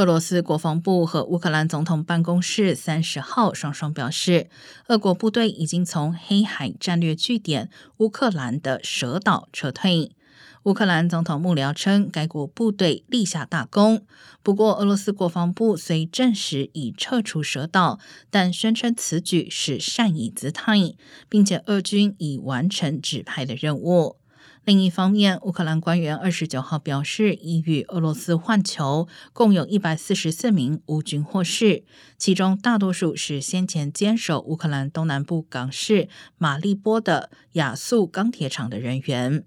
俄罗斯国防部和乌克兰总统办公室三十号双双表示，俄国部队已经从黑海战略据点乌克兰的蛇岛撤退。乌克兰总统幕僚称，该国部队立下大功。不过，俄罗斯国防部虽证实已撤出蛇岛，但宣称此举是善意姿态，并且俄军已完成指派的任务。另一方面，乌克兰官员二十九号表示，已与俄罗斯换球，共有一百四十四名乌军获释，其中大多数是先前坚守乌克兰东南部港市马利波的亚速钢铁厂的人员。